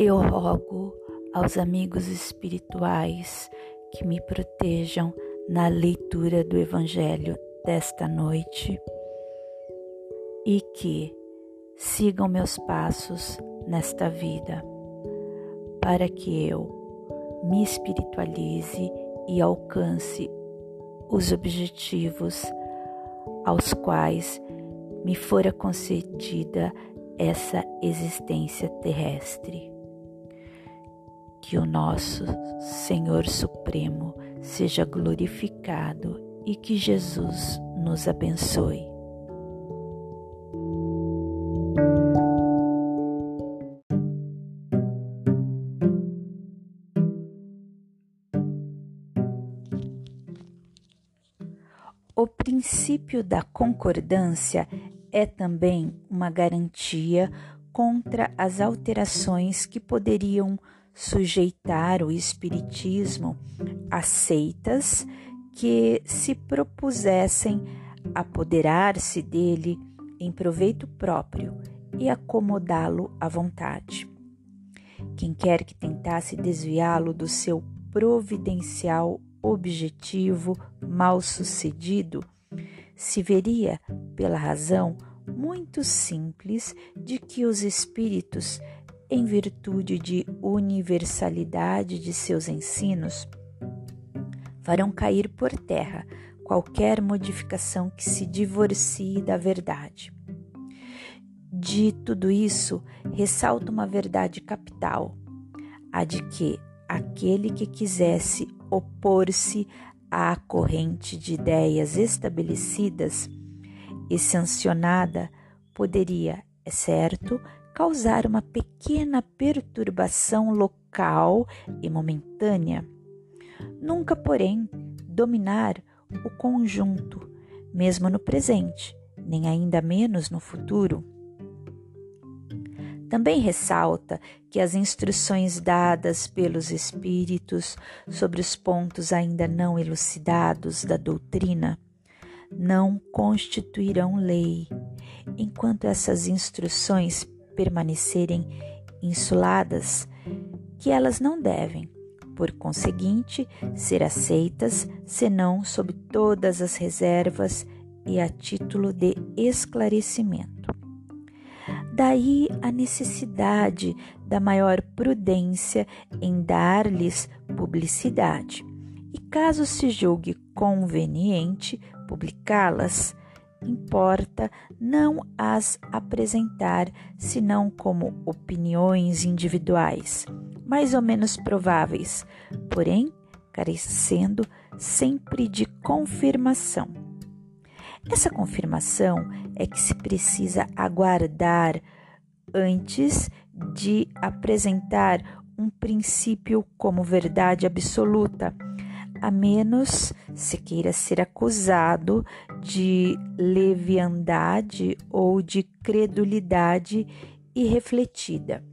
Eu rogo aos amigos espirituais que me protejam na leitura do Evangelho desta noite e que sigam meus passos nesta vida, para que eu me espiritualize e alcance os objetivos aos quais me fora concedida essa existência terrestre. Que o nosso Senhor Supremo seja glorificado e que Jesus nos abençoe. O princípio da concordância é também uma garantia contra as alterações que poderiam sujeitar o Espiritismo a seitas que se propusessem apoderar-se dele em proveito próprio e acomodá-lo à vontade. Quem quer que tentasse desviá-lo do seu providencial objetivo mal sucedido, se veria pela razão muito simples de que os espíritos, em virtude de universalidade de seus ensinos, farão cair por terra qualquer modificação que se divorcie da verdade. De tudo isso, ressalta uma verdade capital, a de que aquele que quisesse opor-se à corrente de ideias estabelecidas e sancionada poderia, é certo, causar uma pequena perturbação local e momentânea, nunca, porém, dominar o conjunto, mesmo no presente, nem ainda menos no futuro. Também ressalta que as instruções dadas pelos Espíritos sobre os pontos ainda não elucidados da doutrina não constituirão lei, enquanto essas instruções permanecerem insuladas, que elas não devem, por conseguinte, ser aceitas senão sob todas as reservas e a título de esclarecimento. Daí a necessidade da maior prudência em dar-lhes publicidade. E caso se julgue conveniente publicá-las, importa não as apresentar senão como opiniões individuais, mais ou menos prováveis, porém carecendo sempre de confirmação. Essa confirmação é que se precisa aguardar antes de apresentar um princípio como verdade absoluta, a menos se queira ser acusado de leviandade ou de credulidade irrefletida.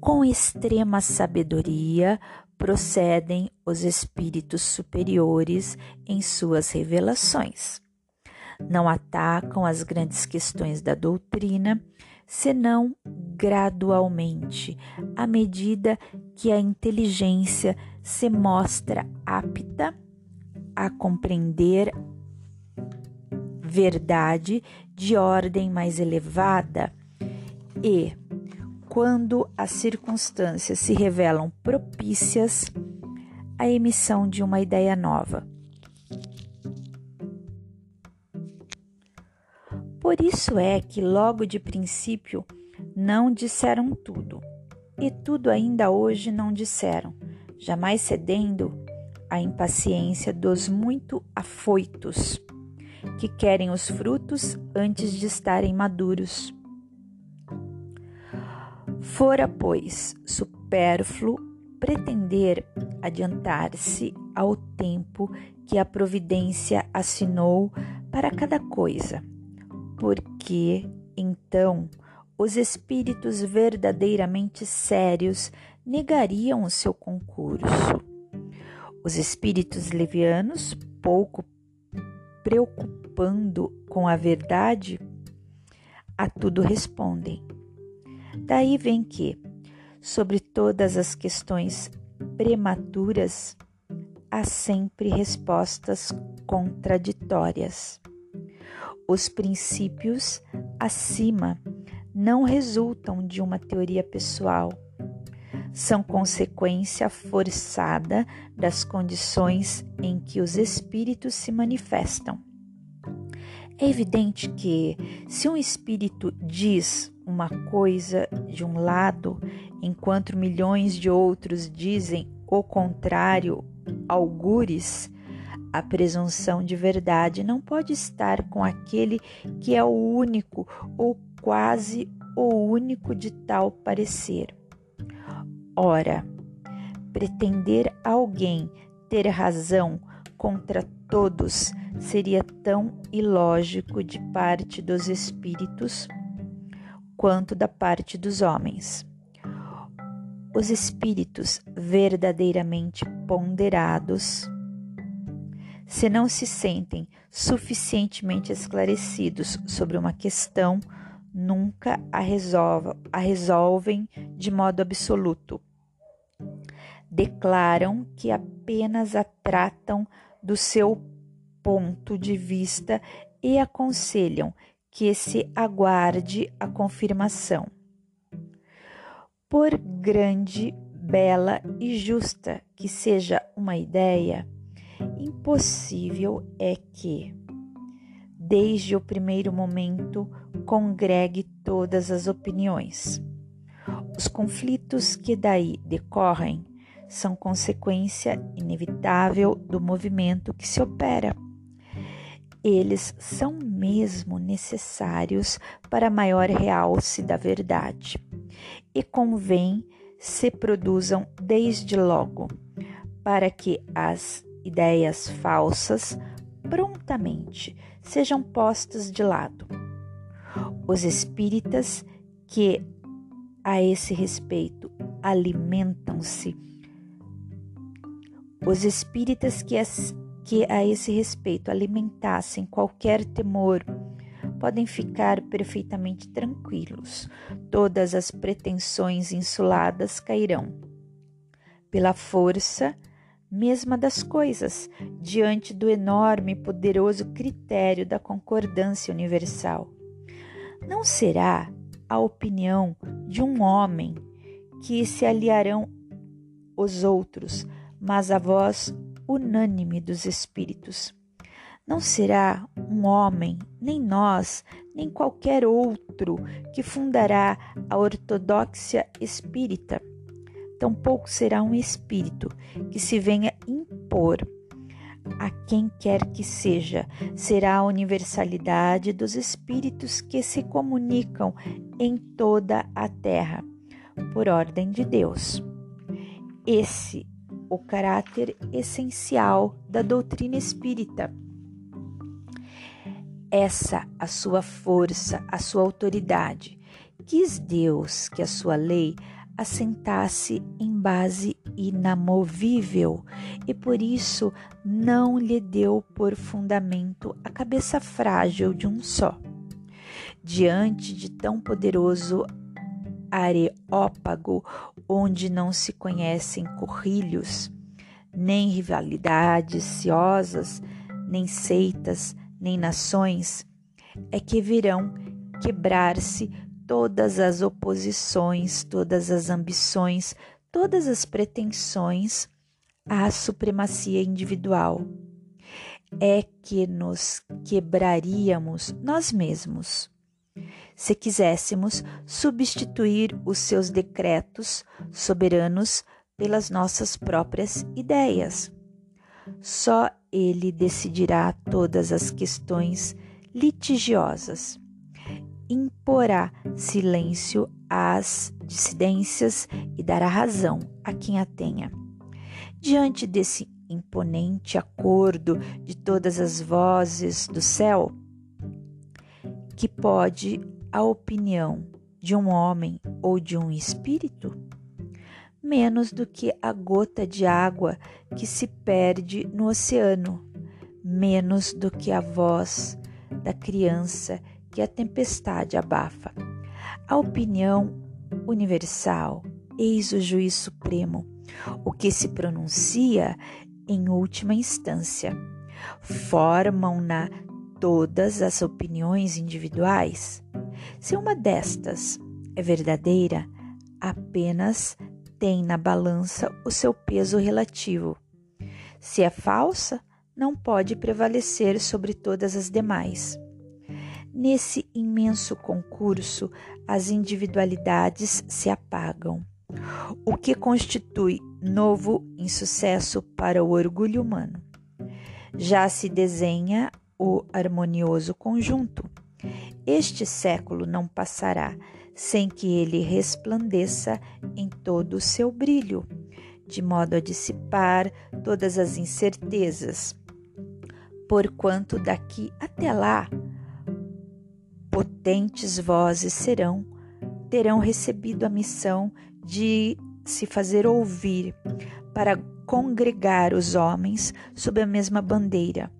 Com extrema sabedoria, procedem os espíritos superiores em suas revelações. Não atacam as grandes questões da doutrina, senão gradualmente, à medida que a inteligência se mostra apta a compreender verdade de ordem mais elevada e quando as circunstâncias se revelam propícias à emissão de uma ideia nova. Por isso é que, logo de princípio, não disseram tudo, e tudo ainda hoje não disseram, jamais cedendo à impaciência dos muito afoitos, que querem os frutos antes de estarem maduros. Fora, pois, supérfluo pretender adiantar-se ao tempo que a providência assinou para cada coisa, porque então os espíritos verdadeiramente sérios negariam o seu concurso. Os espíritos levianos, pouco preocupando com a verdade, a tudo respondem Daí vem que, sobre todas as questões prematuras, há sempre respostas contraditórias. Os princípios acima não resultam de uma teoria pessoal, são consequência forçada das condições em que os espíritos se manifestam. É evidente que, se um espírito diz uma coisa de um lado, enquanto milhões de outros dizem o contrário, algures, a presunção de verdade não pode estar com aquele que é o único ou quase o único de tal parecer. Ora, pretender alguém ter razão contra todos seria tão ilógico de parte dos espíritos quanto da parte dos homens. Os espíritos verdadeiramente ponderados, se não se sentem suficientemente esclarecidos sobre uma questão, nunca a, resolva, a resolvem de modo absoluto. Declaram que apenas a tratam do seu ponto de vista e aconselham que se aguarde a confirmação. Por grande, bela e justa que seja uma ideia, impossível é que, desde o primeiro momento, congregue todas as opiniões. Os conflitos que daí decorrem são consequência inevitável do movimento que se opera. Eles são mesmo necessários para maior realce da verdade e convém se produzam desde logo, para que as ideias falsas prontamente sejam postas de lado. Os espíritas que a esse respeito alimentam-se, os espíritas que, as, que a esse respeito alimentassem qualquer temor, podem ficar perfeitamente tranquilos. Todas as pretensões insuladas cairão. Pela força mesma das coisas, diante do enorme e poderoso critério da concordância universal. Não será a opinião de um homem que se aliarão os outros, mas a voz unânime dos espíritos. Não será um homem, nem nós, nem qualquer outro que fundará a ortodoxia espírita tampouco será um espírito que se venha impor a quem quer que seja, será a universalidade dos espíritos que se comunicam em toda a terra, por ordem de Deus. Esse o caráter essencial da doutrina espírita. Essa a sua força, a sua autoridade. Quis Deus que a sua lei assentasse em base inamovível e por isso não lhe deu por fundamento a cabeça frágil de um só. Diante de tão poderoso areópago, onde não se conhecem corrilhos, nem rivalidades ciosas, nem seitas, nem nações, é que virão quebrar-se todas as oposições, todas as ambições, todas as pretensões à supremacia individual. É que nos quebraríamos nós mesmos. Se quiséssemos substituir os seus decretos soberanos pelas nossas próprias ideias. Só ele decidirá todas as questões litigiosas imporá silêncio às dissidências e dará razão a quem a tenha. Diante desse imponente acordo de todas as vozes do céu, que pode a opinião de um homem ou de um espírito? Menos do que a gota de água que se perde no oceano, menos do que a voz da criança que a tempestade abafa. A opinião universal, eis o juiz supremo, o que se pronuncia em última instância. Formam-na todas as opiniões individuais? Se uma destas é verdadeira, apenas tem na balança o seu peso relativo. Se é falsa, não pode prevalecer sobre todas as demais. Nesse imenso concurso, as individualidades se apagam, o que constitui novo insucesso para o orgulho humano. Já se desenha o harmonioso conjunto. Este século não passará sem que ele resplandeça em todo o seu brilho, de modo a dissipar todas as incertezas. Porquanto daqui até lá, potentes vozes serão, terão recebido a missão de se fazer ouvir para congregar os homens sob a mesma bandeira,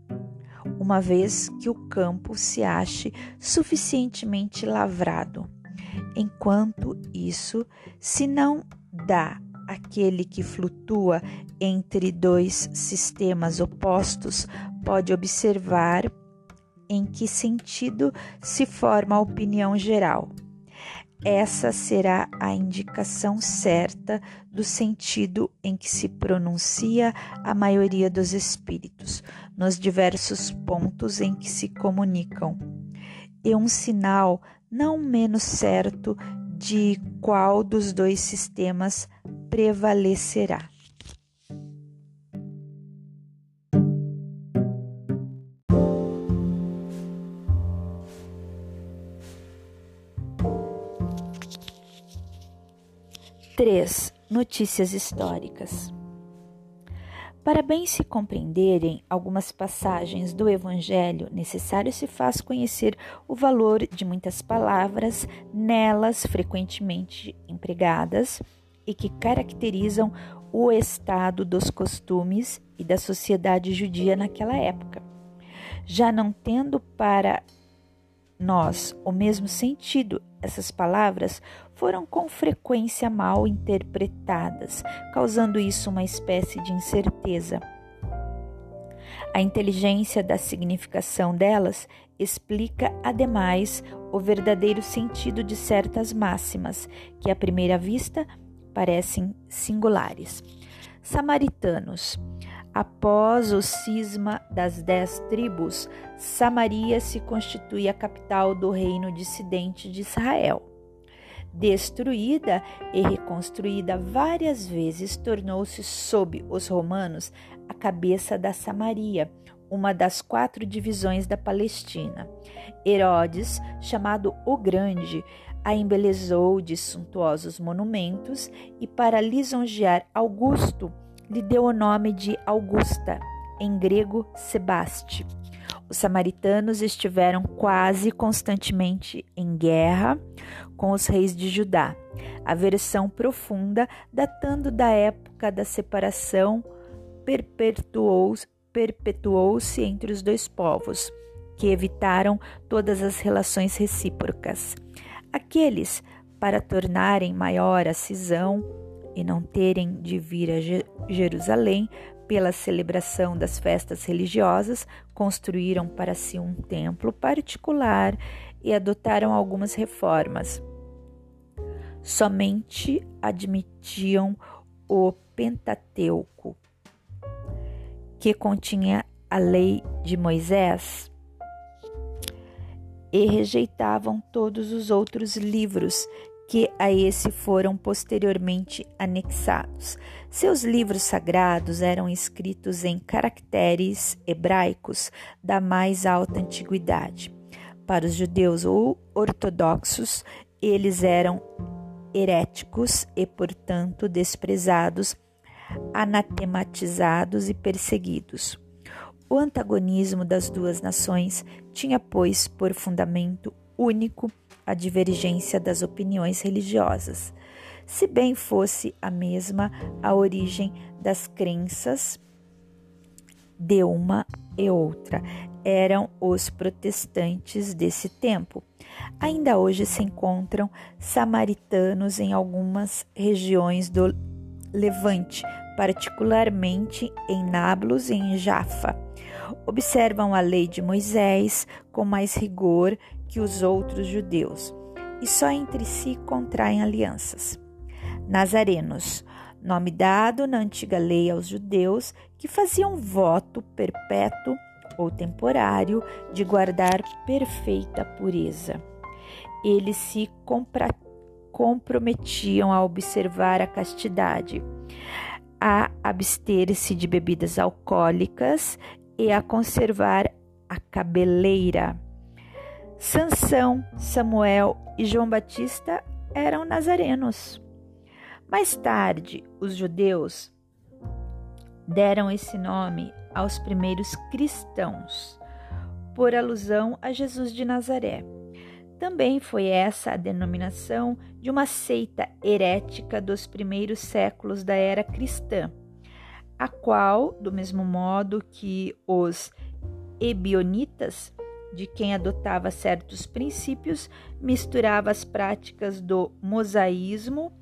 uma vez que o campo se ache suficientemente lavrado. Enquanto isso, se não dá aquele que flutua entre dois sistemas opostos, pode observar em que sentido se forma a opinião geral. Essa será a indicação certa do sentido em que se pronuncia a maioria dos espíritos, nos diversos pontos em que se comunicam, e um sinal não menos certo de qual dos dois sistemas prevalecerá. Três notícias históricas. Para bem se compreenderem algumas passagens do Evangelho, necessário se faz conhecer o valor de muitas palavras nelas frequentemente empregadas e que caracterizam o estado dos costumes e da sociedade judia naquela época. Já não tendo para nós o mesmo sentido, essas palavras foram com frequência mal interpretadas, causando isso uma espécie de incerteza. A inteligência da significação delas explica, ademais, o verdadeiro sentido de certas máximas, que à primeira vista parecem singulares. Samaritanos. Após o cisma das dez tribos, Samaria se constitui a capital do reino dissidente de Israel. Destruída e reconstruída várias vezes, tornou-se, sob os romanos, a cabeça da Samaria, uma das quatro divisões da Palestina. Herodes, chamado o Grande, a embelezou de suntuosos monumentos e, para lisonjear Augusto, lhe deu o nome de Augusta, em grego Sebaste. Os samaritanos estiveram quase constantemente em guerra com os reis de Judá. A versão profunda, datando da época da separação, perpetuou-se perpetuou entre os dois povos, que evitaram todas as relações recíprocas. Aqueles, para tornarem maior a cisão, e não terem de vir a Jerusalém pela celebração das festas religiosas, construíram para si um templo particular e adotaram algumas reformas. Somente admitiam o Pentateuco, que continha a lei de Moisés, e rejeitavam todos os outros livros que a esse foram posteriormente anexados. Seus livros sagrados eram escritos em caracteres hebraicos da mais alta antiguidade. Para os judeus ou ortodoxos, eles eram heréticos e, portanto, desprezados, anatematizados e perseguidos. O antagonismo das duas nações tinha, pois, por fundamento único a divergência das opiniões religiosas, se bem fosse a mesma a origem das crenças de uma e outra. Eram os protestantes desse tempo. Ainda hoje se encontram samaritanos em algumas regiões do Levante, particularmente em Nablus e em Jaffa. Observam a lei de Moisés com mais rigor que os outros judeus e só entre si contraem alianças. Nazarenos, nome dado na antiga lei aos judeus que faziam voto perpétuo ou temporário de guardar perfeita pureza. Eles se comprometiam a observar a castidade, a abster-se de bebidas alcoólicas e a conservar a cabeleira. Sansão, Samuel e João Batista eram nazarenos. Mais tarde, os judeus deram esse nome aos primeiros cristãos, por alusão a Jesus de Nazaré. Também foi essa a denominação de uma seita herética dos primeiros séculos da era cristã, a qual, do mesmo modo que os ebionitas, de quem adotava certos princípios, misturava as práticas do mosaísmo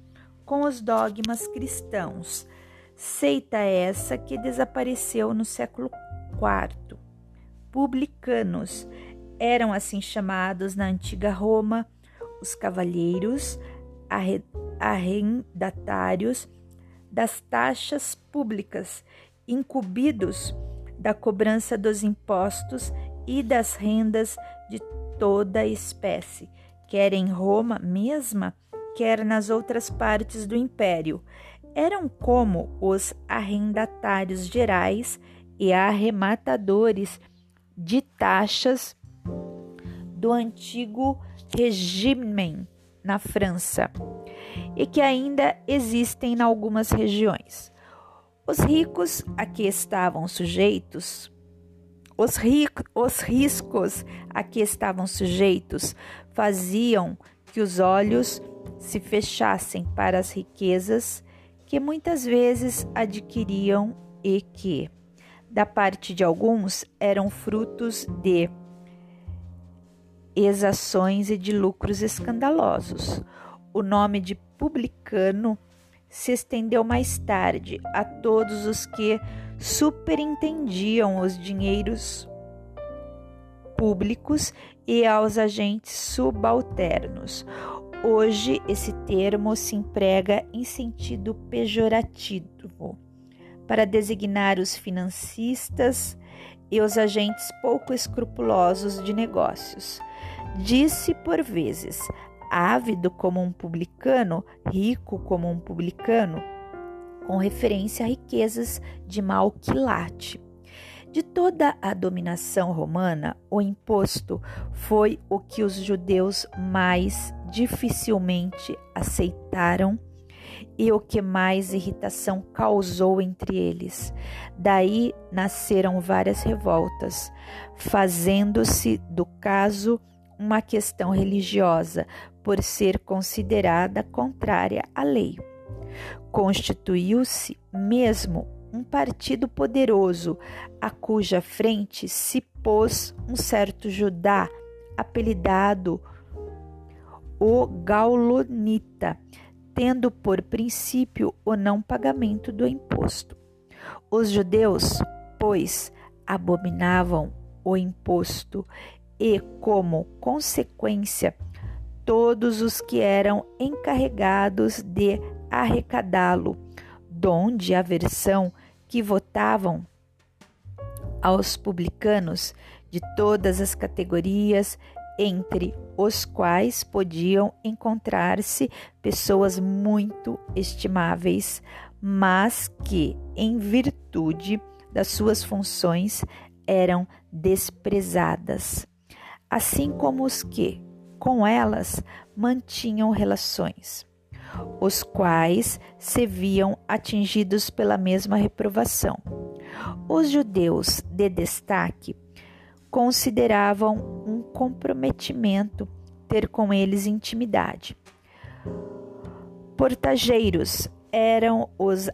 com os dogmas cristãos. Seita essa que desapareceu no século IV. Publicanos eram assim chamados na antiga Roma os cavalheiros arrendatários das taxas públicas, incumbidos da cobrança dos impostos e das rendas de toda espécie, quer em Roma mesma, quer nas outras partes do império. Eram como os arrendatários gerais e arrematadores de taxas do antigo regime na França e que ainda existem em algumas regiões. Os ricos a que estavam sujeitos os, os riscos a que estavam sujeitos faziam que os olhos se fechassem para as riquezas que muitas vezes adquiriam e que, da parte de alguns, eram frutos de exações e de lucros escandalosos. O nome de publicano se estendeu mais tarde a todos os que superintendiam os dinheiros públicos e aos agentes subalternos. Hoje, esse termo se emprega em sentido pejorativo para designar os financistas e os agentes pouco escrupulosos de negócios. Disse por vezes, ávido como um publicano, rico como um publicano, com referência a riquezas de mau quilate. De toda a dominação romana, o imposto foi o que os judeus mais dificilmente aceitaram e o que mais irritação causou entre eles. Daí nasceram várias revoltas, fazendo-se do caso uma questão religiosa, por ser considerada contrária à lei. Constituiu-se mesmo um partido poderoso, a cuja frente se pôs um certo Judá, apelidado o Gaulonita, tendo por princípio o não pagamento do imposto. Os judeus, pois, abominavam o imposto e, como consequência, todos os que eram encarregados de arrecadá-lo, dom de aversão que votavam aos publicanos de todas as categorias, entre os quais podiam encontrar-se pessoas muito estimáveis, mas que, em virtude das suas funções, eram desprezadas, assim como os que, com elas mantinham relações, os quais se viam atingidos pela mesma reprovação. Os judeus de destaque consideravam um comprometimento ter com eles intimidade. Portageiros eram os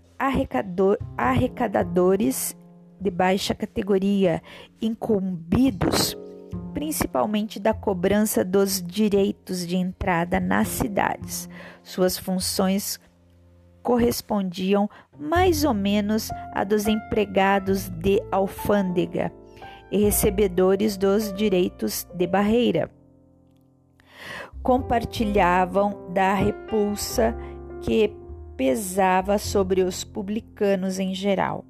arrecadadores de baixa categoria, incumbidos principalmente da cobrança dos direitos de entrada nas cidades. Suas funções correspondiam mais ou menos a dos empregados de alfândega e recebedores dos direitos de barreira. Compartilhavam da repulsa que pesava sobre os publicanos em geral.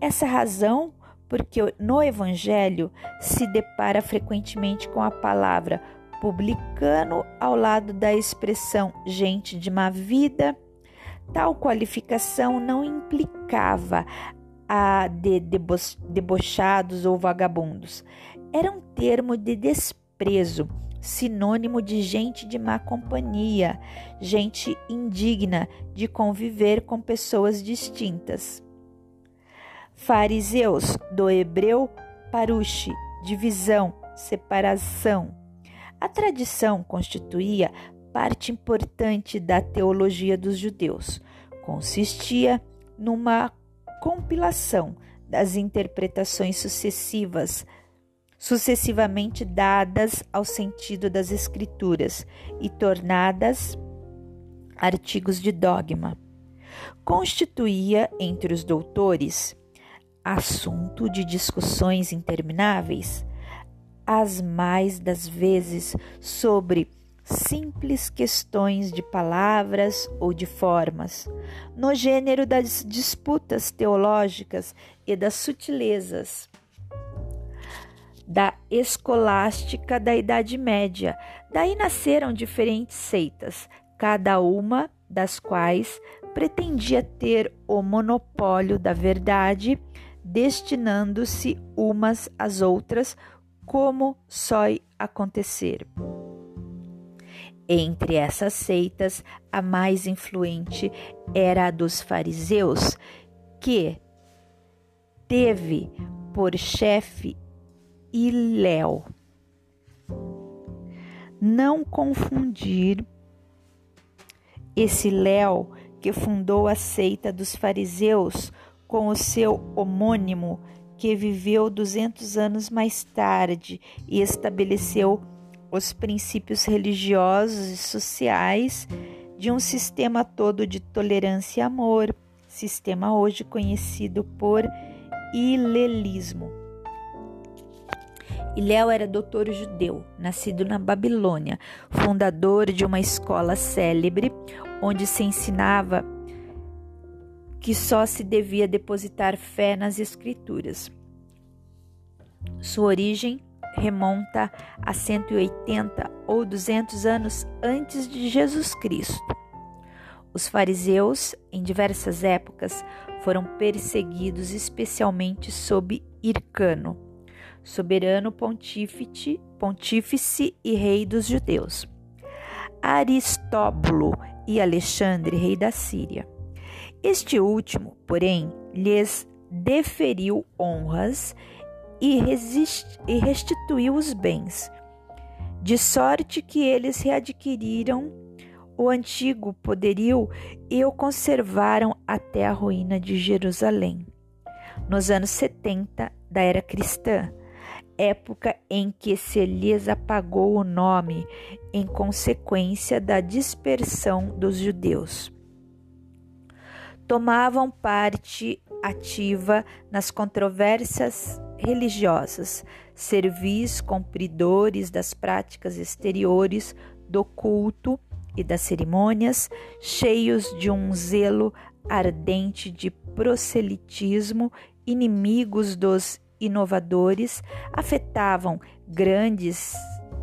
Essa razão porque no Evangelho se depara frequentemente com a palavra publicano ao lado da expressão gente de má vida. Tal qualificação não implicava a de debo debochados ou vagabundos. Era um termo de desprezo, sinônimo de gente de má companhia, gente indigna de conviver com pessoas distintas. Fariseus, do hebreu parushi, divisão, separação. A tradição constituía parte importante da teologia dos judeus. Consistia numa compilação das interpretações sucessivas, sucessivamente dadas ao sentido das Escrituras e tornadas artigos de dogma. Constituía entre os doutores assunto de discussões intermináveis, as mais das vezes sobre simples questões de palavras ou de formas, no gênero das disputas teológicas e das sutilezas da escolástica da Idade Média. Daí nasceram diferentes seitas, cada uma das quais pretendia ter o monopólio da verdade destinando-se umas às outras, como só acontecer. Entre essas seitas, a mais influente era a dos fariseus, que teve por chefe Iléu. Não confundir esse Léo que fundou a seita dos fariseus com o seu homônimo, que viveu 200 anos mais tarde e estabeleceu os princípios religiosos e sociais de um sistema todo de tolerância e amor, sistema hoje conhecido por ilelismo. Iléu era doutor judeu, nascido na Babilônia, fundador de uma escola célebre onde se ensinava que só se devia depositar fé nas Escrituras. Sua origem remonta a 180 ou 200 anos antes de Jesus Cristo. Os fariseus, em diversas épocas, foram perseguidos especialmente sob Hircano, soberano pontífice, pontífice e rei dos judeus. Aristóbulo e Alexandre, rei da Síria. Este último, porém, lhes deferiu honras e, e restituiu os bens, de sorte que eles readquiriram o antigo poderio e o conservaram até a ruína de Jerusalém. Nos anos 70 da era cristã, época em que se lhes apagou o nome em consequência da dispersão dos judeus tomavam parte ativa nas controvérsias religiosas, servis cumpridores das práticas exteriores do culto e das cerimônias, cheios de um zelo ardente de proselitismo, inimigos dos inovadores, afetavam grandes,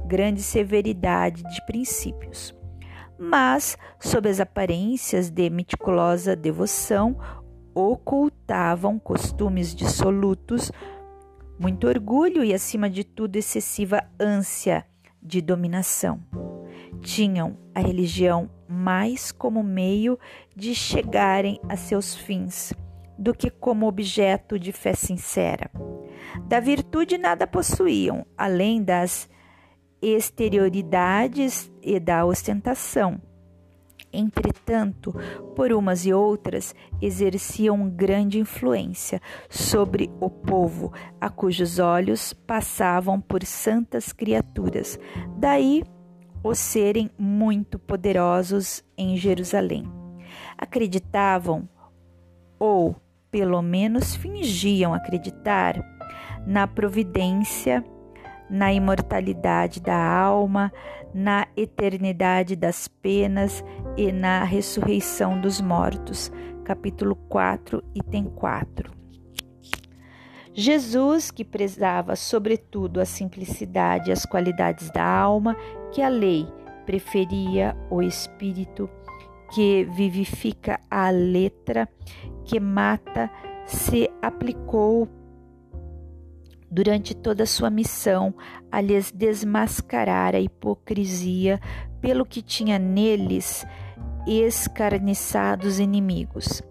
grande severidade de princípios mas, sob as aparências de meticulosa devoção, ocultavam costumes dissolutos, muito orgulho e, acima de tudo, excessiva ânsia de dominação. Tinham a religião mais como meio de chegarem a seus fins do que como objeto de fé sincera. Da virtude nada possuíam, além das exterioridades e da ostentação. entretanto, por umas e outras, exerciam grande influência sobre o povo, a cujos olhos passavam por santas criaturas. Daí os serem muito poderosos em Jerusalém. Acreditavam, ou pelo menos fingiam acreditar, na providência, na imortalidade da alma, na eternidade das penas e na ressurreição dos mortos. Capítulo 4, item 4. Jesus, que prezava sobretudo a simplicidade e as qualidades da alma, que a lei preferia o espírito, que vivifica a letra, que mata, se aplicou durante toda a sua missão a lhes desmascarar a hipocrisia pelo que tinha neles escarniçados inimigos.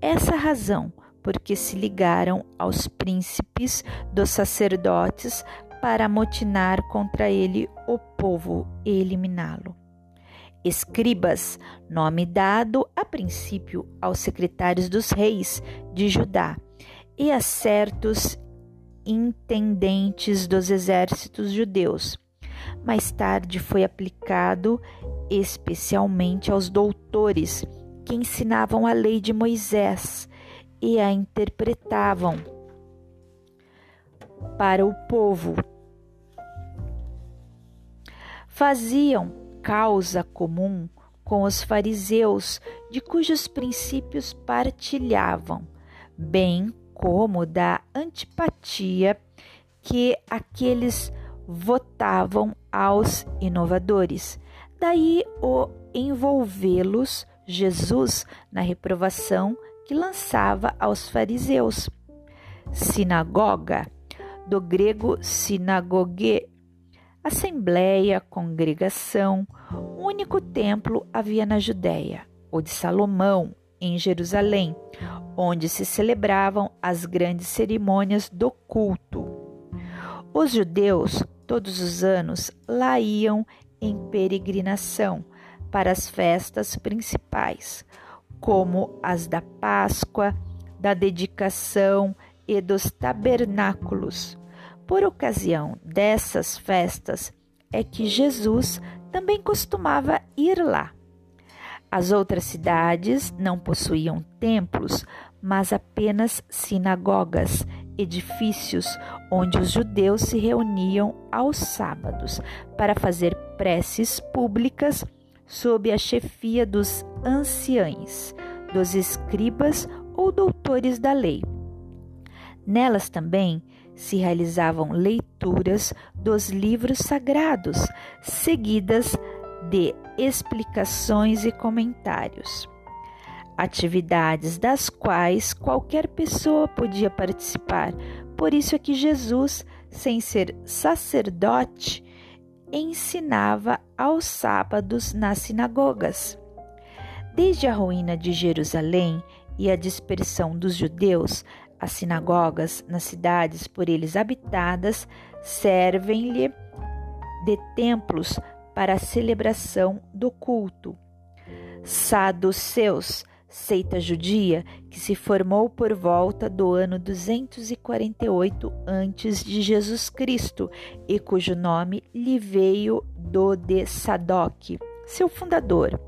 Essa razão porque se ligaram aos príncipes dos sacerdotes para amotinar contra ele o povo e eliminá-lo. Escribas, nome dado a princípio aos secretários dos reis de Judá e a certos intendentes dos exércitos judeus. Mais tarde foi aplicado especialmente aos doutores que ensinavam a lei de Moisés e a interpretavam para o povo. Faziam causa comum com os fariseus, de cujos princípios partilhavam, bem como da antipatia que aqueles votavam aos inovadores. Daí o envolvê-los Jesus na reprovação que lançava aos fariseus. Sinagoga, do grego sinagogue, assembleia, congregação, único templo havia na Judéia, o de Salomão, em Jerusalém, onde se celebravam as grandes cerimônias do culto. Os judeus, todos os anos, lá iam em peregrinação para as festas principais, como as da Páscoa, da dedicação e dos tabernáculos. Por ocasião dessas festas é que Jesus também costumava ir lá. As outras cidades não possuíam templos, mas apenas sinagogas, edifícios onde os judeus se reuniam aos sábados para fazer preces públicas sob a chefia dos anciães, dos escribas ou doutores da lei. Nelas também se realizavam leituras dos livros sagrados, seguidas de explicações e comentários. Atividades das quais qualquer pessoa podia participar. Por isso é que Jesus, sem ser sacerdote, ensinava aos sábados nas sinagogas. Desde a ruína de Jerusalém e a dispersão dos judeus, as sinagogas nas cidades por eles habitadas servem-lhe de templos para a celebração do culto. Saduceus, seita judia que se formou por volta do ano 248 antes de Jesus Cristo e cujo nome lhe veio do de Sadoc, seu fundador.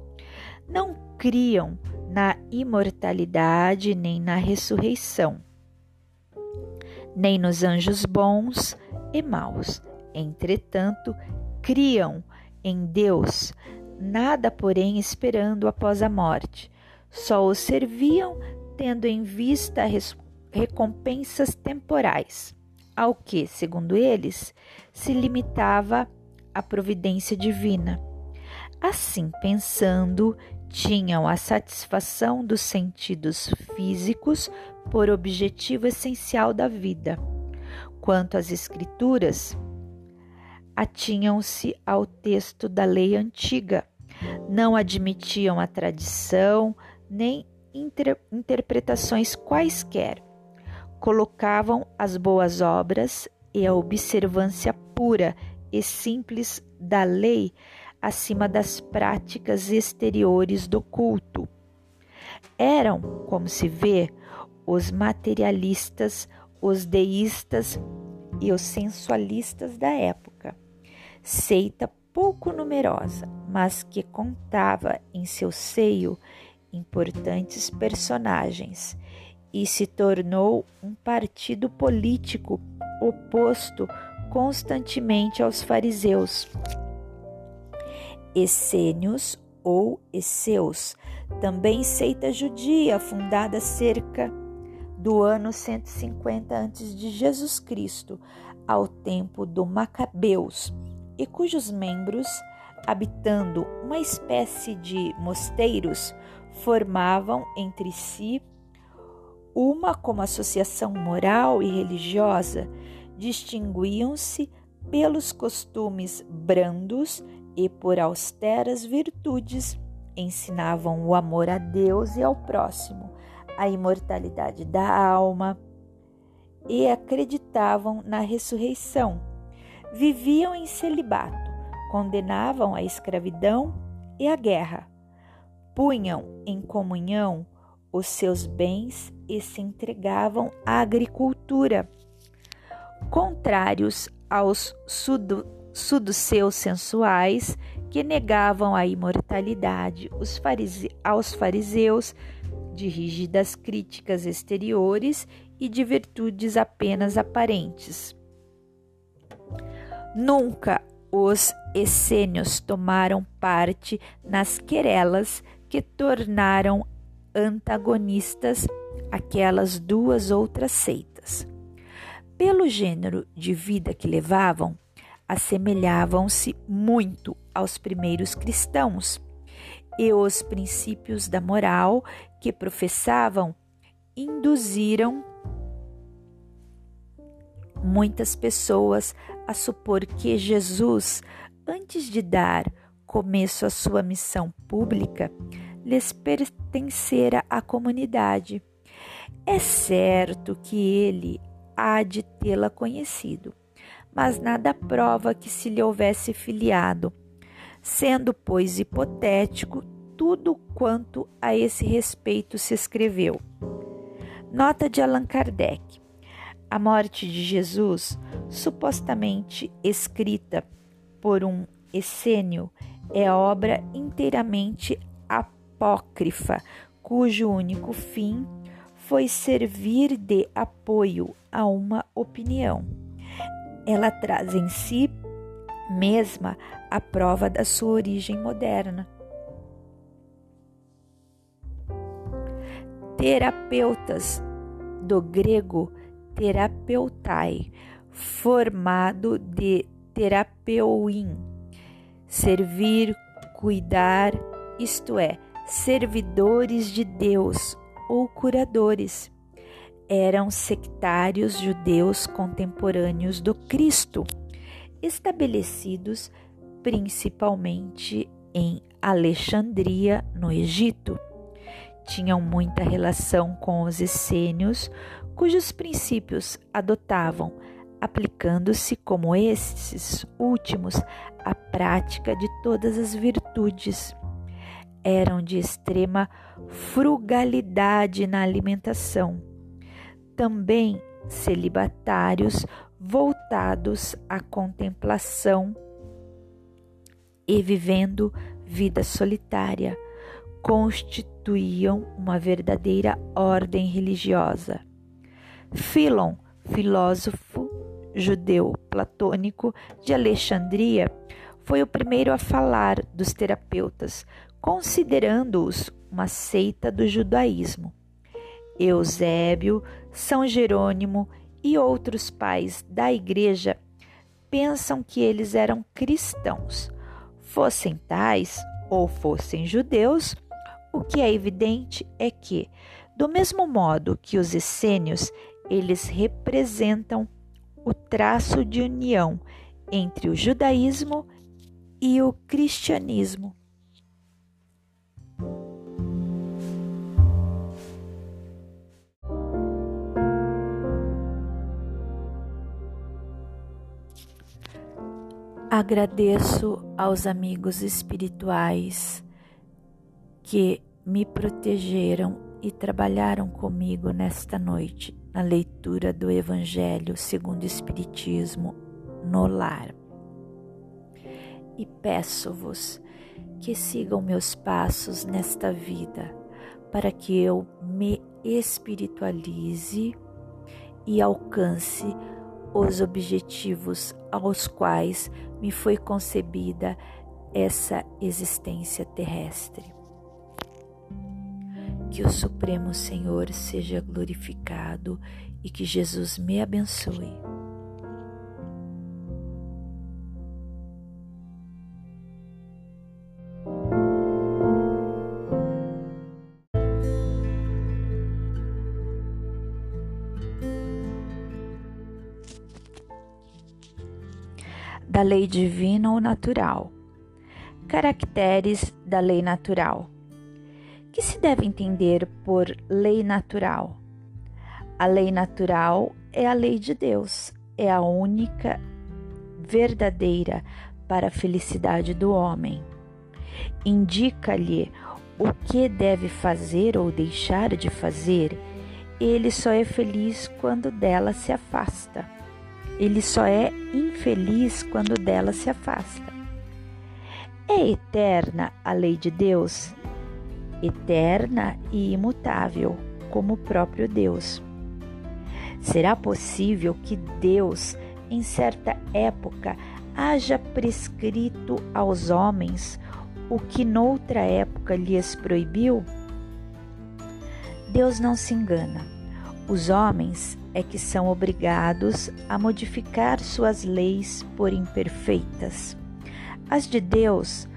Não criam na imortalidade nem na ressurreição, nem nos anjos bons e maus. Entretanto, criam em Deus, nada, porém, esperando após a morte só os serviam tendo em vista recompensas temporais, ao que, segundo eles, se limitava a providência divina. Assim pensando, tinham a satisfação dos sentidos físicos por objetivo essencial da vida. Quanto às Escrituras, atinham-se ao texto da lei antiga, não admitiam a tradição, nem inter interpretações quaisquer. Colocavam as boas obras e a observância pura e simples da lei acima das práticas exteriores do culto. Eram, como se vê, os materialistas, os deístas e os sensualistas da época. Seita pouco numerosa, mas que contava em seu seio importantes personagens e se tornou um partido político oposto constantemente aos fariseus. Essênios ou Esseus, também seita judia fundada cerca do ano 150 a.C. de Jesus Cristo, ao tempo do Macabeus, e cujos membros, habitando uma espécie de mosteiros, formavam entre si uma como associação moral e religiosa, distinguiam-se pelos costumes brandos e por austeras virtudes, ensinavam o amor a Deus e ao próximo, a imortalidade da alma e acreditavam na ressurreição. Viviam em celibato, condenavam a escravidão e a guerra, punham em comunhão os seus bens e se entregavam à agricultura. Contrários aos suduceus sensuais que negavam a imortalidade, farise aos fariseus de rígidas críticas exteriores e de virtudes apenas aparentes. Nunca os essênios tomaram parte nas querelas que tornaram antagonistas aquelas duas outras seitas. Pelo gênero de vida que levavam, assemelhavam-se muito aos primeiros cristãos, e os princípios da moral que professavam induziram muitas pessoas a supor que Jesus, antes de dar começo à sua missão pública, lhes pertencera à comunidade. É certo que ele há de tê-la conhecido, mas nada prova que se lhe houvesse filiado, sendo, pois, hipotético tudo quanto a esse respeito se escreveu. Nota de Allan Kardec. A morte de Jesus, supostamente escrita por um essênio, é obra inteiramente apócrifa, cujo único fim foi servir de apoio a uma opinião. Ela traz em si mesma a prova da sua origem moderna. Terapeutas, do grego terapeutai, formado de terapeuin, servir, cuidar, isto é, servidores de Deus ou curadores. Eram sectários judeus contemporâneos do Cristo, estabelecidos principalmente em Alexandria, no Egito. Tinham muita relação com os essênios, cujos princípios adotavam, aplicando-se como estes últimos à prática de todas as virtudes eram de extrema frugalidade na alimentação. Também celibatários voltados à contemplação e vivendo vida solitária, constituíam uma verdadeira ordem religiosa. Filon, filósofo judeu platônico de Alexandria, foi o primeiro a falar dos terapeutas considerando-os uma seita do judaísmo. Eusébio, São Jerônimo e outros pais da igreja pensam que eles eram cristãos. Fossem tais ou fossem judeus, o que é evidente é que, do mesmo modo que os essênios, eles representam o traço de união entre o judaísmo e o cristianismo. Agradeço aos amigos espirituais que me protegeram e trabalharam comigo nesta noite na leitura do Evangelho segundo o Espiritismo no lar. E peço-vos que sigam meus passos nesta vida, para que eu me espiritualize e alcance os objetivos aos quais me foi concebida essa existência terrestre. Que o Supremo Senhor seja glorificado e que Jesus me abençoe. da lei divina ou natural. Caracteres da lei natural. Que se deve entender por lei natural? A lei natural é a lei de Deus, é a única verdadeira para a felicidade do homem. Indica-lhe o que deve fazer ou deixar de fazer. Ele só é feliz quando dela se afasta. Ele só é infeliz quando dela se afasta. É eterna a lei de Deus? Eterna e imutável, como o próprio Deus. Será possível que Deus, em certa época, haja prescrito aos homens o que noutra época lhes proibiu? Deus não se engana. Os homens é que são obrigados a modificar suas leis por imperfeitas. As de Deus,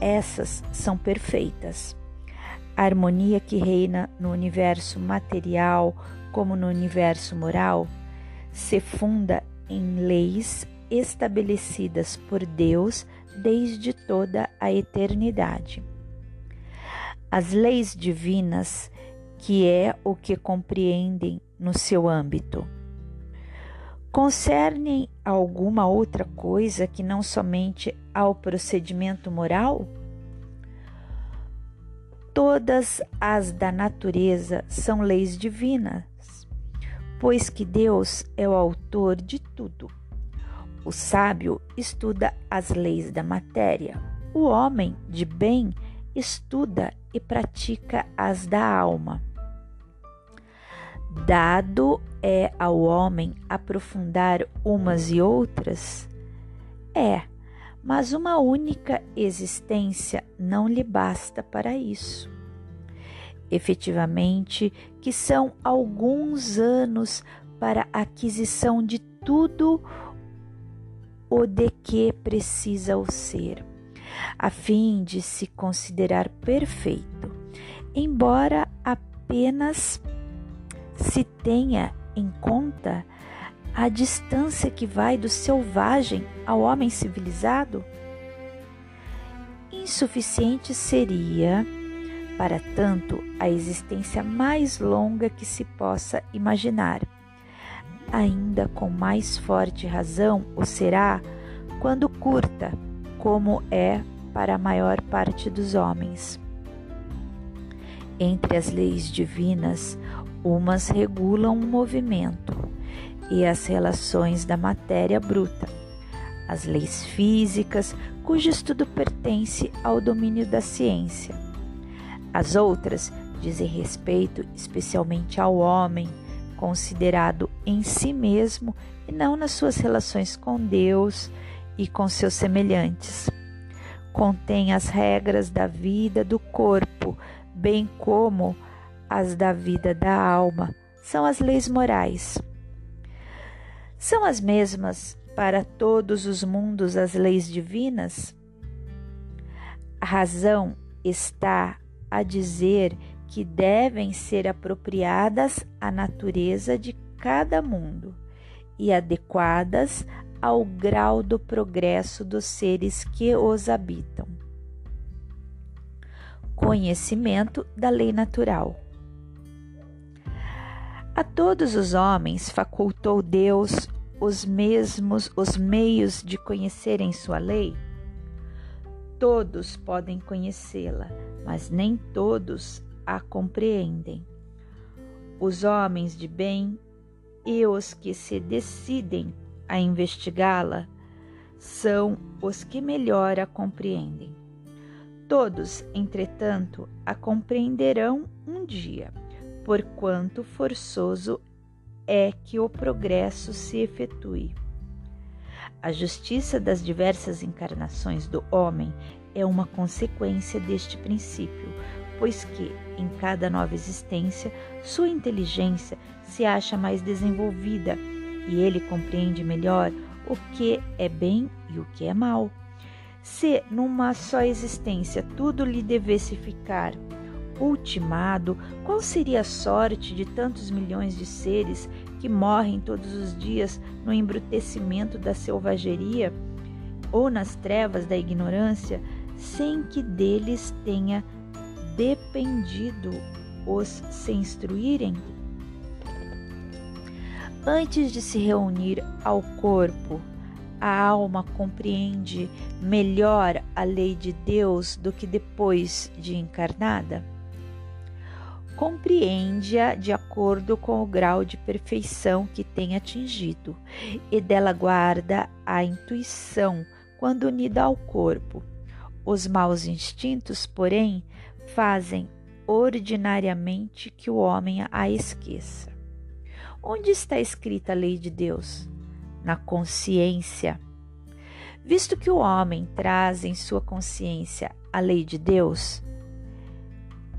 essas são perfeitas. A harmonia que reina no universo material como no universo moral se funda em leis estabelecidas por Deus desde toda a eternidade. As leis divinas, que é o que compreendem no seu âmbito. Concernem alguma outra coisa que não somente ao procedimento moral? Todas as da natureza são leis divinas, pois que Deus é o autor de tudo. O sábio estuda as leis da matéria, o homem de bem estuda e pratica as da alma. Dado é ao homem aprofundar umas e outras? É, mas uma única existência não lhe basta para isso. Efetivamente, que são alguns anos para a aquisição de tudo o de que precisa o ser, a fim de se considerar perfeito, embora apenas se tenha em conta a distância que vai do selvagem ao homem civilizado? Insuficiente seria, para tanto, a existência mais longa que se possa imaginar. Ainda com mais forte razão o será quando curta, como é para a maior parte dos homens. Entre as leis divinas, Umas regulam o movimento e as relações da matéria bruta, as leis físicas, cujo estudo pertence ao domínio da ciência. As outras dizem respeito especialmente ao homem, considerado em si mesmo e não nas suas relações com Deus e com seus semelhantes. Contém as regras da vida do corpo, bem como as da vida da alma, são as leis morais. São as mesmas para todos os mundos as leis divinas? A razão está a dizer que devem ser apropriadas à natureza de cada mundo e adequadas ao grau do progresso dos seres que os habitam. Conhecimento da lei natural. A todos os homens facultou Deus os mesmos os meios de conhecerem sua lei? Todos podem conhecê-la, mas nem todos a compreendem. Os homens de bem e os que se decidem a investigá-la são os que melhor a compreendem. Todos, entretanto, a compreenderão um dia, porquanto forçoso é que o progresso se efetue. A justiça das diversas encarnações do homem é uma consequência deste princípio, pois que, em cada nova existência, sua inteligência se acha mais desenvolvida e ele compreende melhor o que é bem e o que é mal. Se numa só existência tudo lhe devesse ficar ultimado, qual seria a sorte de tantos milhões de seres que morrem todos os dias no embrutecimento da selvageria ou nas trevas da ignorância, sem que deles tenha dependido os se instruírem? Antes de se reunir ao corpo, a alma compreende melhor a lei de Deus do que depois de encarnada? Compreende-a de acordo com o grau de perfeição que tem atingido, e dela guarda a intuição quando unida ao corpo. Os maus instintos, porém, fazem ordinariamente que o homem a esqueça. Onde está escrita a lei de Deus? Na consciência. Visto que o homem traz em sua consciência a lei de Deus,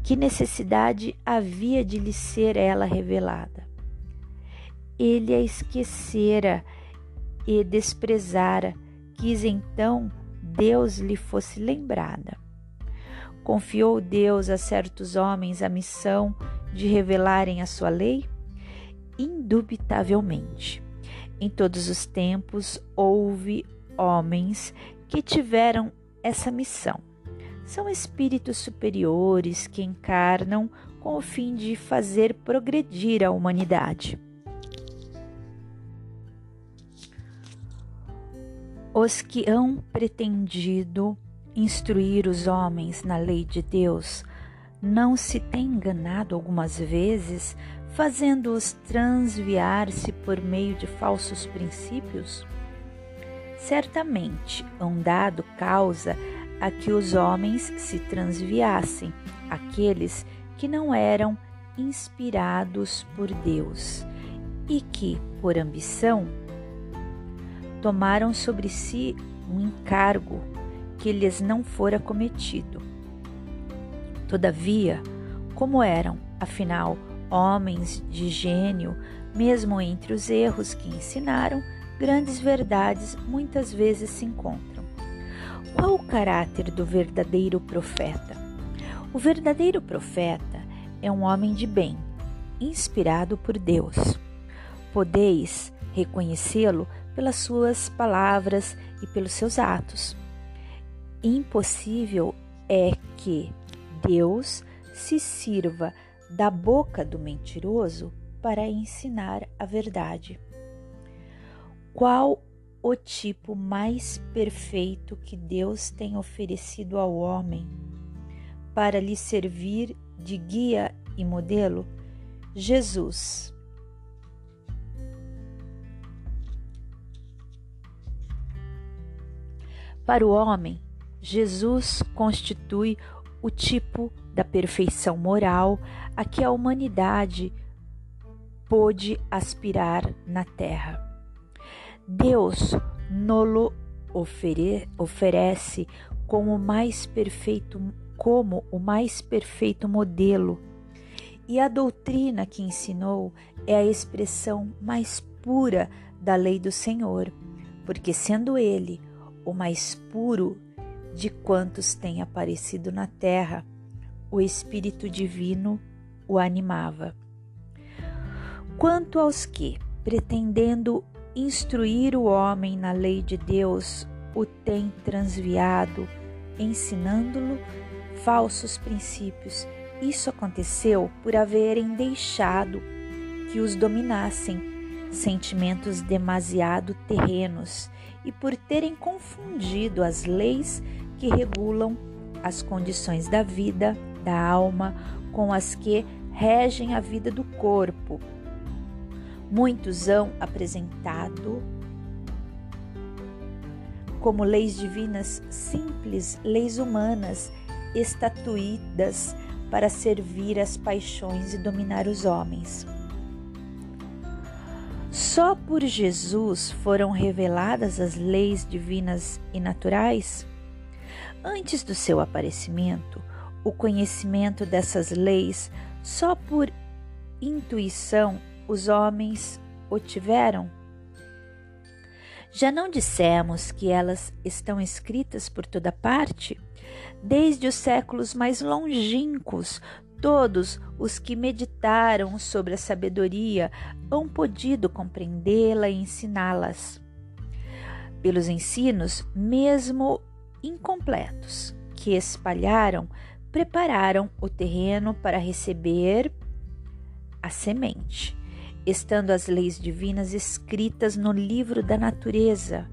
que necessidade havia de lhe ser ela revelada? Ele a esquecera e desprezara, quis então Deus lhe fosse lembrada. Confiou Deus a certos homens a missão de revelarem a sua lei? Indubitavelmente. Em todos os tempos houve homens que tiveram essa missão. São espíritos superiores que encarnam com o fim de fazer progredir a humanidade. Os que hão pretendido instruir os homens na lei de Deus, não se tem enganado algumas vezes, fazendo-os transviar-se por meio de falsos princípios? Certamente hão dado causa a que os homens se transviassem, aqueles que não eram inspirados por Deus e que, por ambição, tomaram sobre si um encargo que lhes não fora cometido. Todavia, como eram, afinal, homens de gênio, mesmo entre os erros que ensinaram, grandes verdades muitas vezes se encontram. Qual o caráter do verdadeiro profeta? O verdadeiro profeta é um homem de bem, inspirado por Deus. Podeis reconhecê-lo pelas suas palavras e pelos seus atos impossível é que Deus se sirva da boca do mentiroso para ensinar a verdade. Qual o tipo mais perfeito que Deus tem oferecido ao homem para lhe servir de guia e modelo? Jesus. Para o homem, Jesus constitui o tipo da perfeição moral a que a humanidade pôde aspirar na terra. Deus nolo ofere oferece como o mais perfeito como o mais perfeito modelo e a doutrina que ensinou é a expressão mais pura da lei do Senhor, porque sendo ele o mais puro de quantos têm aparecido na terra, o Espírito Divino o animava. Quanto aos que, pretendendo instruir o homem na lei de Deus, o têm transviado, ensinando-lo falsos princípios, isso aconteceu por haverem deixado que os dominassem, sentimentos demasiado terrenos e por terem confundido as leis que regulam as condições da vida, da alma, com as que regem a vida do corpo. Muitos hão apresentado como leis divinas simples, leis humanas, estatuídas para servir as paixões e dominar os homens. Só por Jesus foram reveladas as leis divinas e naturais? Antes do seu aparecimento, o conhecimento dessas leis, só por intuição, os homens o tiveram? Já não dissemos que elas estão escritas por toda parte? Desde os séculos mais longínquos, todos os que meditaram sobre a sabedoria hão podido compreendê-la e ensiná-las. Pelos ensinos, mesmo incompletos, que espalharam, prepararam o terreno para receber a semente estando as leis divinas escritas no livro da natureza.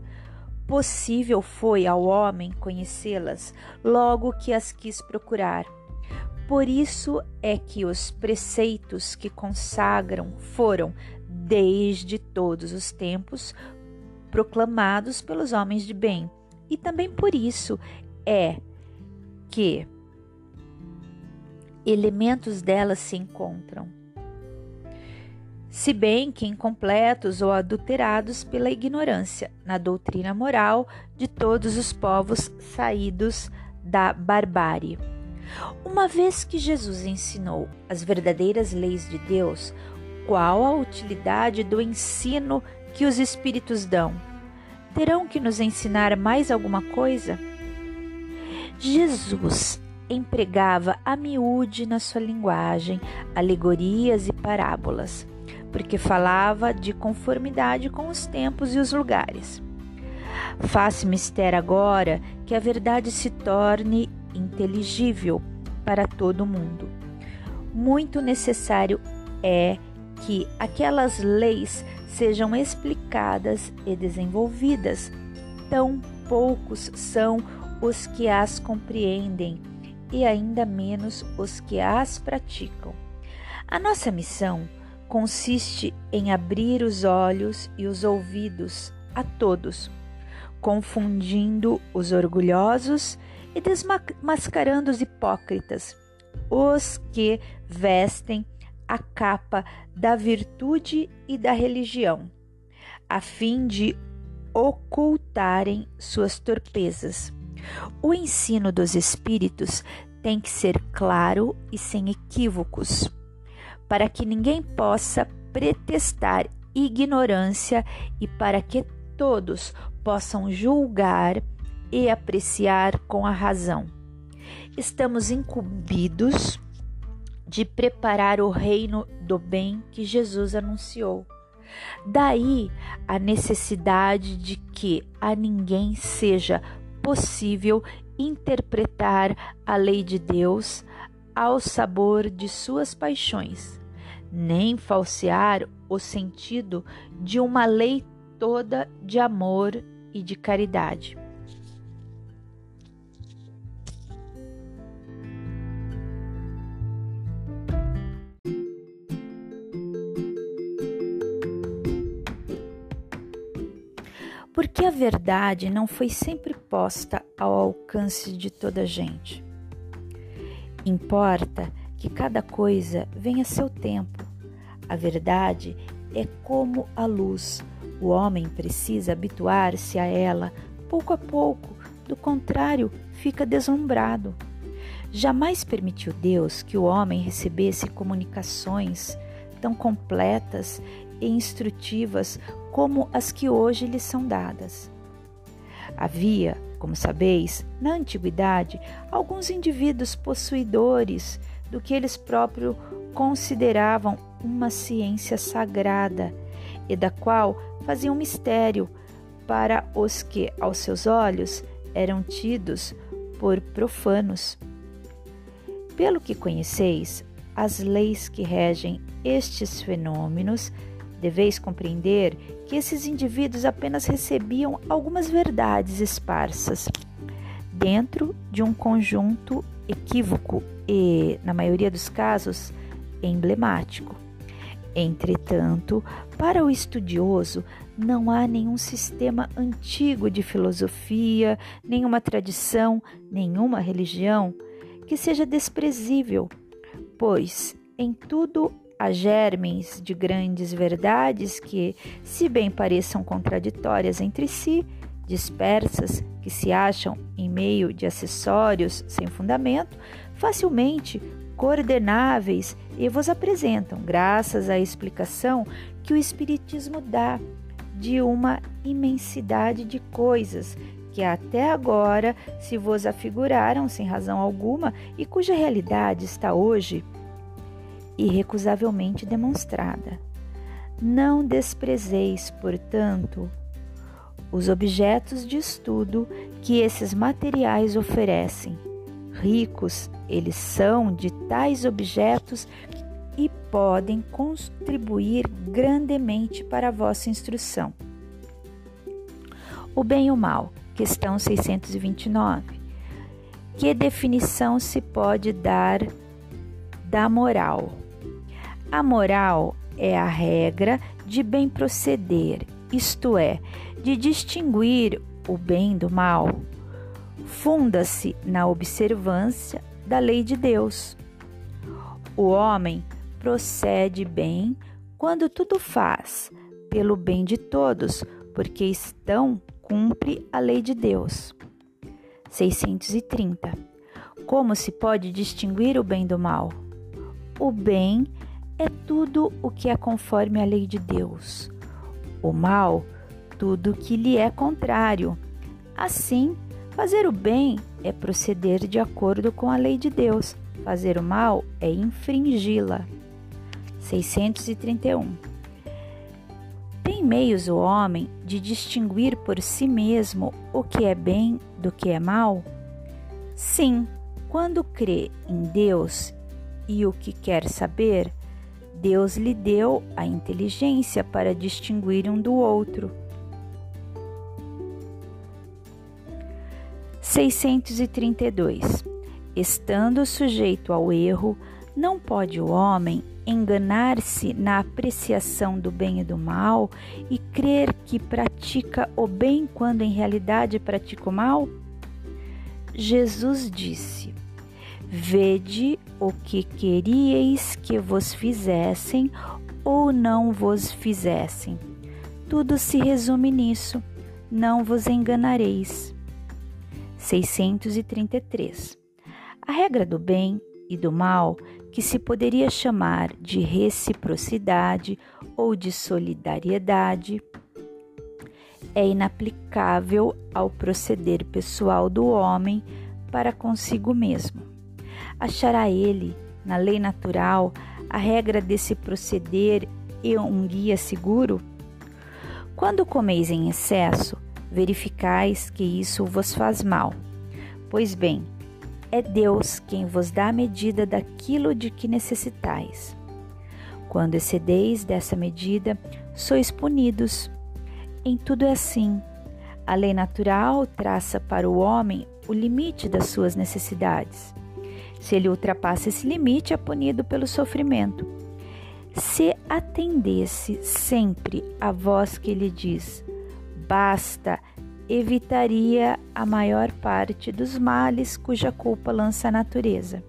Possível foi ao homem conhecê-las logo que as quis procurar. Por isso é que os preceitos que consagram foram, desde todos os tempos, proclamados pelos homens de bem. E também por isso é que elementos delas se encontram se bem que incompletos ou adulterados pela ignorância na doutrina moral de todos os povos saídos da barbárie. Uma vez que Jesus ensinou as verdadeiras leis de Deus, qual a utilidade do ensino que os Espíritos dão? Terão que nos ensinar mais alguma coisa? Jesus empregava a miúde na sua linguagem, alegorias e parábolas porque falava de conformidade com os tempos e os lugares. Faz-se mistério agora que a verdade se torne inteligível para todo mundo. Muito necessário é que aquelas leis sejam explicadas e desenvolvidas. Tão poucos são os que as compreendem e ainda menos os que as praticam. A nossa missão consiste em abrir os olhos e os ouvidos a todos, confundindo os orgulhosos e desmascarando os hipócritas, os que vestem a capa da virtude e da religião, a fim de ocultarem suas torpezas. O ensino dos espíritos tem que ser claro e sem equívocos para que ninguém possa pretestar ignorância e para que todos possam julgar e apreciar com a razão. Estamos incumbidos de preparar o reino do bem que Jesus anunciou. Daí a necessidade de que a ninguém seja possível interpretar a lei de Deus ao sabor de suas paixões, nem falsear o sentido de uma lei toda de amor e de caridade. Porque a verdade não foi sempre posta ao alcance de toda a gente. Importa que cada coisa venha a seu tempo. A verdade é como a luz. O homem precisa habituar-se a ela pouco a pouco, do contrário, fica deslumbrado. Jamais permitiu Deus que o homem recebesse comunicações tão completas e instrutivas como as que hoje lhe são dadas. Havia como sabeis, na antiguidade, alguns indivíduos possuidores do que eles próprios consideravam uma ciência sagrada e da qual faziam mistério para os que, aos seus olhos, eram tidos por profanos. Pelo que conheceis, as leis que regem estes fenômenos Deveis compreender que esses indivíduos apenas recebiam algumas verdades esparsas dentro de um conjunto equívoco e, na maioria dos casos, emblemático. Entretanto, para o estudioso, não há nenhum sistema antigo de filosofia, nenhuma tradição, nenhuma religião que seja desprezível, pois em tudo há germes de grandes verdades que, se bem pareçam contraditórias entre si, dispersas, que se acham em meio de acessórios sem fundamento, facilmente coordenáveis e vos apresentam, graças à explicação que o Espiritismo dá de uma imensidade de coisas que até agora se vos afiguraram sem razão alguma e cuja realidade está hoje irrecusavelmente demonstrada. Não desprezeis, portanto, os objetos de estudo que esses materiais oferecem. Ricos eles são de tais objetos e podem contribuir grandemente para a vossa instrução. O bem e o mal, questão 629. Que definição se pode dar da moral? A moral é a regra de bem proceder, isto é, de distinguir o bem do mal. Funda-se na observância da lei de Deus. O homem procede bem quando tudo faz pelo bem de todos, porque estão cumpre a lei de Deus. 630. Como se pode distinguir o bem do mal? O bem é tudo o que é conforme a lei de Deus. O mal, tudo o que lhe é contrário. Assim, fazer o bem é proceder de acordo com a lei de Deus. Fazer o mal é infringi-la. 631. Tem meios o homem de distinguir por si mesmo o que é bem do que é mal? Sim, quando crê em Deus e o que quer saber, Deus lhe deu a inteligência para distinguir um do outro. 632. Estando sujeito ao erro, não pode o homem enganar-se na apreciação do bem e do mal e crer que pratica o bem quando em realidade pratica o mal? Jesus disse: Vede o que queríeis que vos fizessem ou não vos fizessem. Tudo se resume nisso: não vos enganareis. 633. A regra do bem e do mal, que se poderia chamar de reciprocidade ou de solidariedade, é inaplicável ao proceder pessoal do homem para consigo mesmo. Achará ele, na lei natural, a regra desse proceder e um guia seguro? Quando comeis em excesso, verificais que isso vos faz mal. Pois bem, é Deus quem vos dá a medida daquilo de que necessitais. Quando excedeis dessa medida, sois punidos. Em tudo é assim. A lei natural traça para o homem o limite das suas necessidades. Se ele ultrapassa esse limite, é punido pelo sofrimento. Se atendesse sempre a voz que lhe diz: basta, evitaria a maior parte dos males cuja culpa lança a natureza.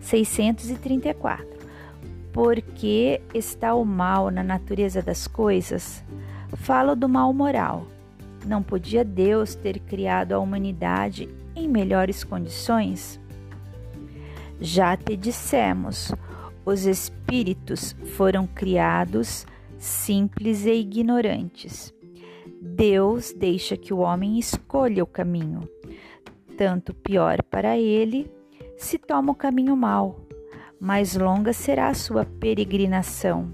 634. Porque está o mal na natureza das coisas? Falo do mal moral. Não podia Deus ter criado a humanidade em melhores condições? Já te dissemos, os espíritos foram criados simples e ignorantes Deus deixa que o homem escolha o caminho, tanto pior para ele se toma o caminho mau, mais longa será a sua peregrinação.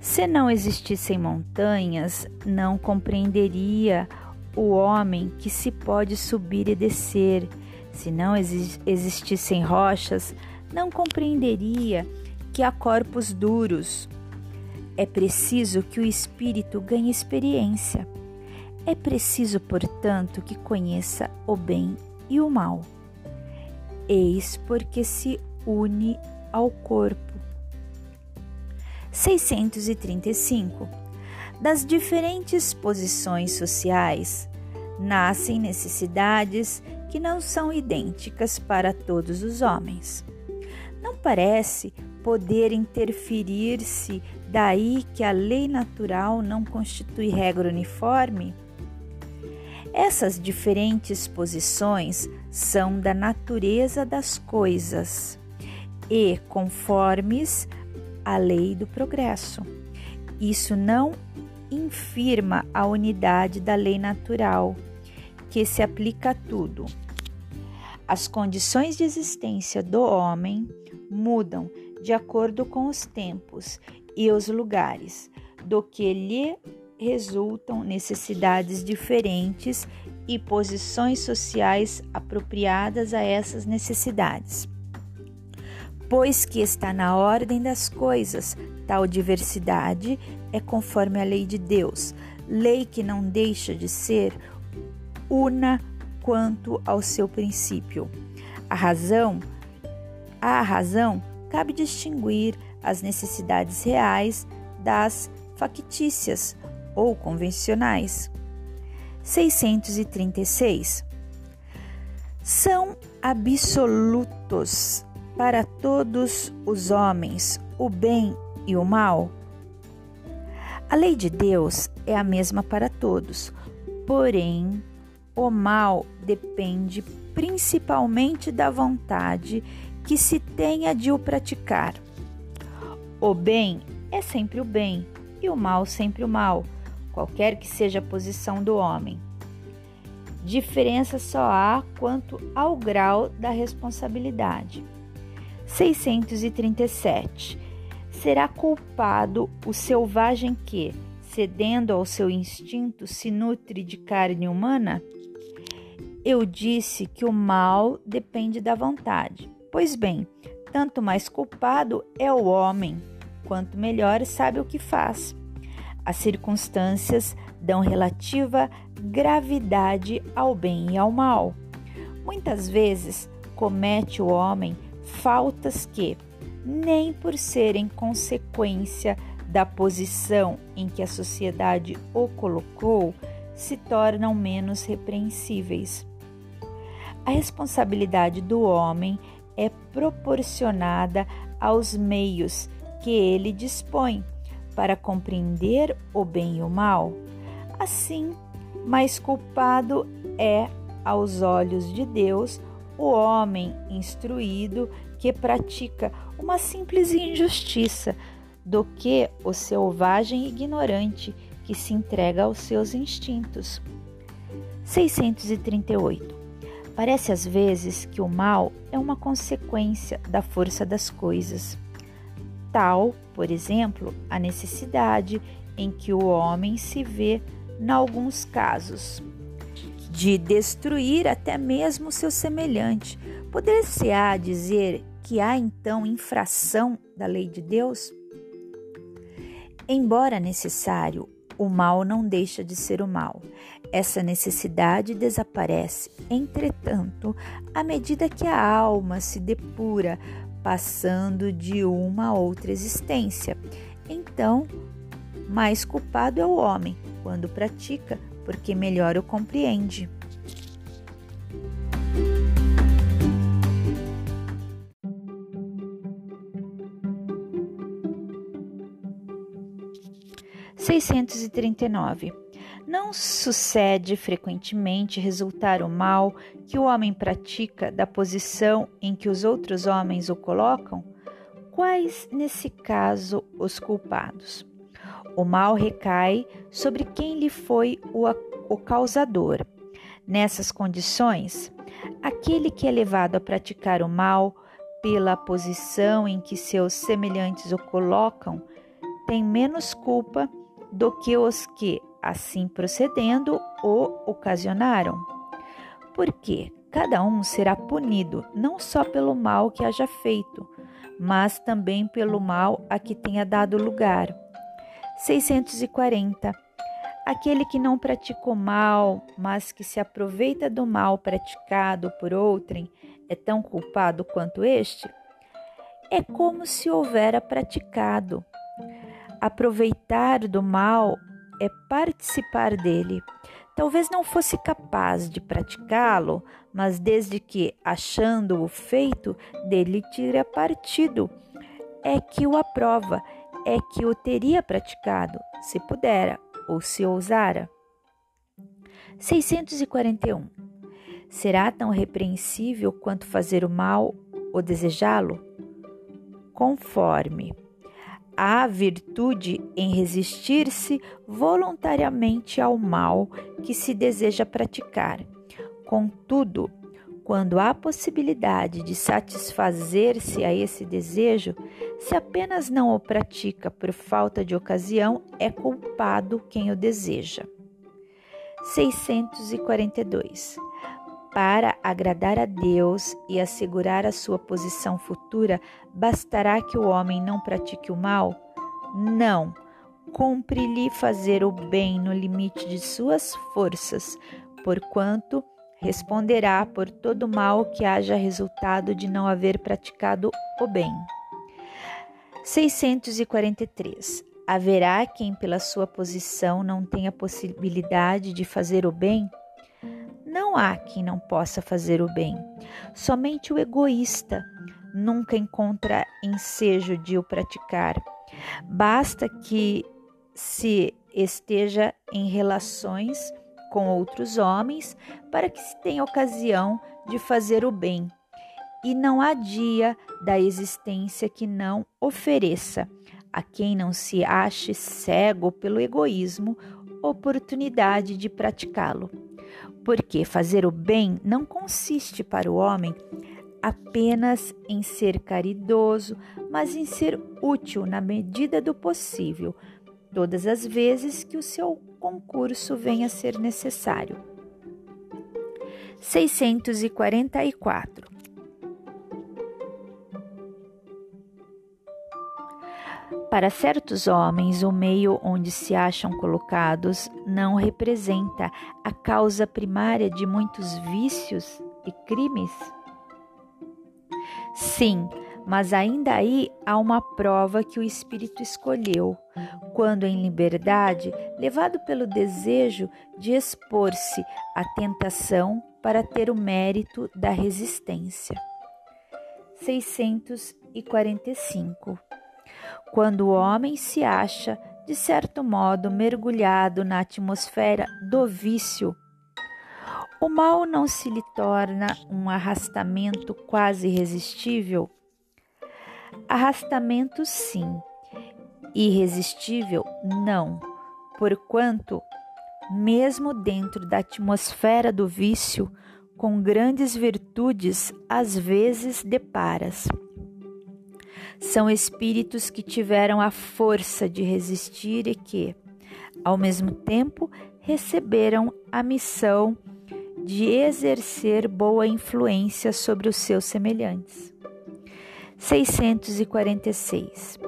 Se não existissem montanhas, não compreenderia o homem que se pode subir e descer. Se não existissem rochas, não compreenderia que há corpos duros É preciso que o espírito ganhe experiência. É preciso, portanto, que conheça o bem e o mal. Eis porque se une ao corpo. 635. Das diferentes posições sociais nascem necessidades que não são idênticas para todos os homens. Não parece poder interferir-se daí que a lei natural não constitui regra uniforme? Essas diferentes posições são da natureza das coisas e conformes à lei do progresso. Isso não infirma a unidade da lei natural, que se aplica a tudo. As condições de existência do homem mudam de acordo com os tempos e os lugares, do que lhe resultam necessidades diferentes e posições sociais apropriadas a essas necessidades. Pois que está na ordem das coisas, tal diversidade é conforme a lei de Deus, lei que não deixa de ser una quanto ao seu princípio. A razão, a razão cabe distinguir as necessidades reais das factícias ou convencionais. 636. São absolutos para todos os homens o bem e o mal? A lei de Deus é a mesma para todos, porém, o mal depende principalmente da vontade que se tenha de o praticar. O bem é sempre o bem e o mal sempre o mal, qualquer que seja a posição do homem. Diferença só há quanto ao grau da responsabilidade. 637 será culpado o selvagem que, cedendo ao seu instinto, se nutre de carne humana? Eu disse que o mal depende da vontade. Pois bem, tanto mais culpado é o homem, quanto melhor sabe o que faz. As circunstâncias dão relativa gravidade ao bem e ao mal. Muitas vezes comete o homem faltas que, nem por serem consequência da posição em que a sociedade o colocou, se tornam menos repreensíveis. A responsabilidade do homem é proporcionada aos meios que ele dispõe para compreender o bem e o mal. Assim, mais culpado é, aos olhos de Deus, o homem instruído que pratica uma simples injustiça do que o selvagem ignorante que se entrega aos seus instintos. 638. Parece às vezes que o mal é uma consequência da força das coisas. Tal, por exemplo, a necessidade em que o homem se vê, em alguns casos, de destruir até mesmo seu semelhante. Poder-se-á dizer que há então infração da lei de Deus? Embora necessário, o mal não deixa de ser o mal. Essa necessidade desaparece, entretanto, à medida que a alma se depura, passando de uma a outra existência. Então, mais culpado é o homem quando pratica, porque melhor o compreende. 639. Não sucede frequentemente resultar o mal que o homem pratica da posição em que os outros homens o colocam? Quais, nesse caso, os culpados? O mal recai sobre quem lhe foi o, o causador. Nessas condições, aquele que é levado a praticar o mal pela posição em que seus semelhantes o colocam tem menos culpa do que os que, assim procedendo, o ocasionaram. Porque cada um será punido não só pelo mal que haja feito, mas também pelo mal a que tenha dado lugar. 640. Aquele que não pratica o mal, mas que se aproveita do mal praticado por outrem, é tão culpado quanto este? É como se houvera praticado. Aproveitar do mal é participar dele. Talvez não fosse capaz de praticá-lo, mas desde que, achando-o feito, dele tira partido, é que o aprova, é que o teria praticado, se pudera ou se ousara. 641. Será tão repreensível quanto fazer o mal ou desejá-lo? Conforme há virtude em resistir-se voluntariamente ao mal que se deseja praticar. Contudo, quando há possibilidade de satisfazer-se a esse desejo, se apenas não o pratica por falta de ocasião, é culpado quem o deseja. 642. Para agradar a Deus e assegurar a sua posição futura, bastará que o homem não pratique o mal? Não. Cumpre-lhe fazer o bem no limite de suas forças, porquanto responderá por todo mal que haja resultado de não haver praticado o bem. 643. Haverá quem, pela sua posição, não tenha possibilidade de fazer o bem? Não há quem não possa fazer o bem. Somente o egoísta nunca encontra ensejo de o praticar. Basta que se esteja em relações com outros homens para que se tenha ocasião de fazer o bem. E não há dia da existência que não ofereça a quem não se ache cego pelo egoísmo oportunidade de praticá-lo porque fazer o bem não consiste para o homem apenas em ser caridoso, mas em ser útil na medida do possível, todas as vezes que o seu concurso venha a ser necessário. 644 Para certos homens, o meio onde se acham colocados não representa a causa primária de muitos vícios e crimes? Sim, mas ainda aí há uma prova que o espírito escolheu, quando em liberdade, levado pelo desejo de expor-se à tentação para ter o mérito da resistência. 645 quando o homem se acha, de certo modo, mergulhado na atmosfera do vício. O mal não se lhe torna um arrastamento quase irresistível? Arrastamento, sim, irresistível, não, porquanto, mesmo dentro da atmosfera do vício, com grandes virtudes às vezes deparas. São espíritos que tiveram a força de resistir e que, ao mesmo tempo, receberam a missão de exercer boa influência sobre os seus semelhantes. 646.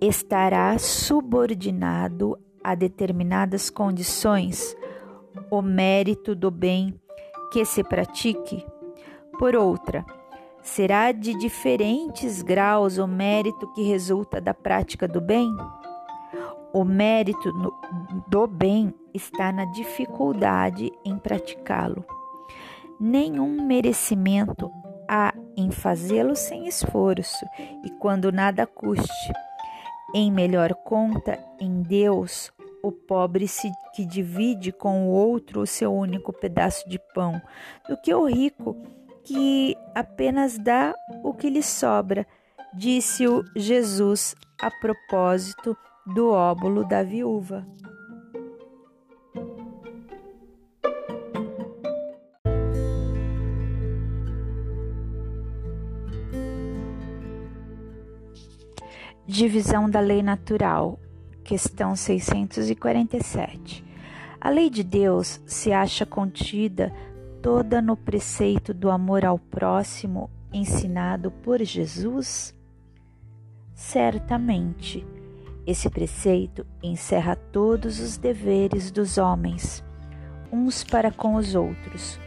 Estará subordinado a determinadas condições o mérito do bem que se pratique? Por outra, Será de diferentes graus o mérito que resulta da prática do bem? O mérito do bem está na dificuldade em praticá-lo. Nenhum merecimento há em fazê-lo sem esforço e quando nada custe. Em melhor conta, em Deus, o pobre se que divide com o outro o seu único pedaço de pão, do que o rico que apenas dá o que lhe sobra, disse-o Jesus a propósito do óbolo da viúva. Divisão da lei natural, questão 647. A lei de Deus se acha contida toda no preceito do amor ao próximo ensinado por Jesus? Certamente, Esse preceito encerra todos os deveres dos homens, uns para com os outros.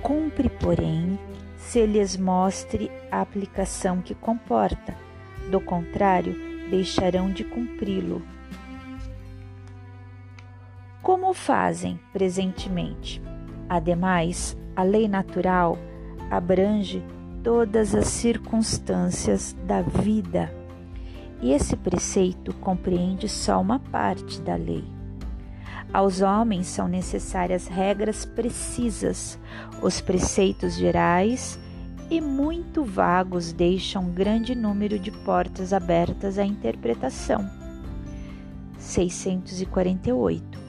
Cumpre, porém, se lhes mostre a aplicação que comporta, do contrário, deixarão de cumpri-lo. Como fazem presentemente? Ademais, a lei natural abrange todas as circunstâncias da vida e esse preceito compreende só uma parte da lei. Aos homens são necessárias regras precisas, os preceitos gerais e muito vagos deixam grande número de portas abertas à interpretação. 648.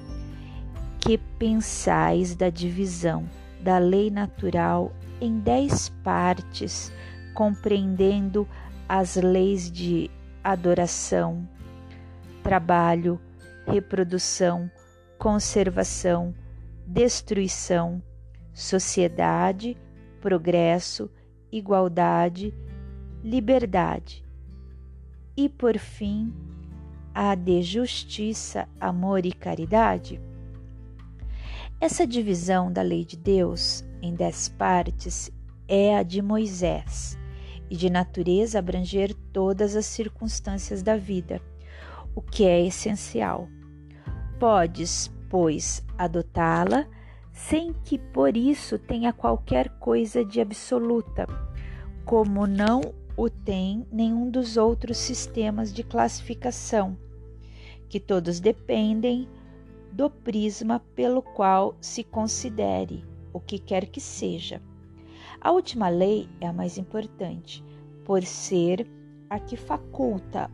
Que pensais da divisão da lei natural em dez partes, compreendendo as leis de adoração, trabalho, reprodução, conservação, destruição, sociedade, progresso, igualdade, liberdade. E por fim, a de justiça, amor e caridade. Essa divisão da lei de Deus em dez partes é a de Moisés e de natureza abranger todas as circunstâncias da vida, o que é essencial. Podes, pois, adotá-la sem que por isso tenha qualquer coisa de absoluta, como não o tem nenhum dos outros sistemas de classificação, que todos dependem do prisma pelo qual se considere o que quer que seja. A última lei é a mais importante, por ser a que faculta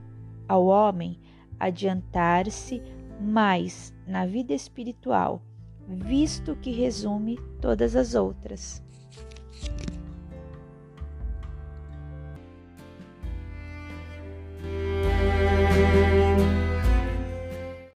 ao homem adiantar-se mais na vida espiritual, visto que resume todas as outras.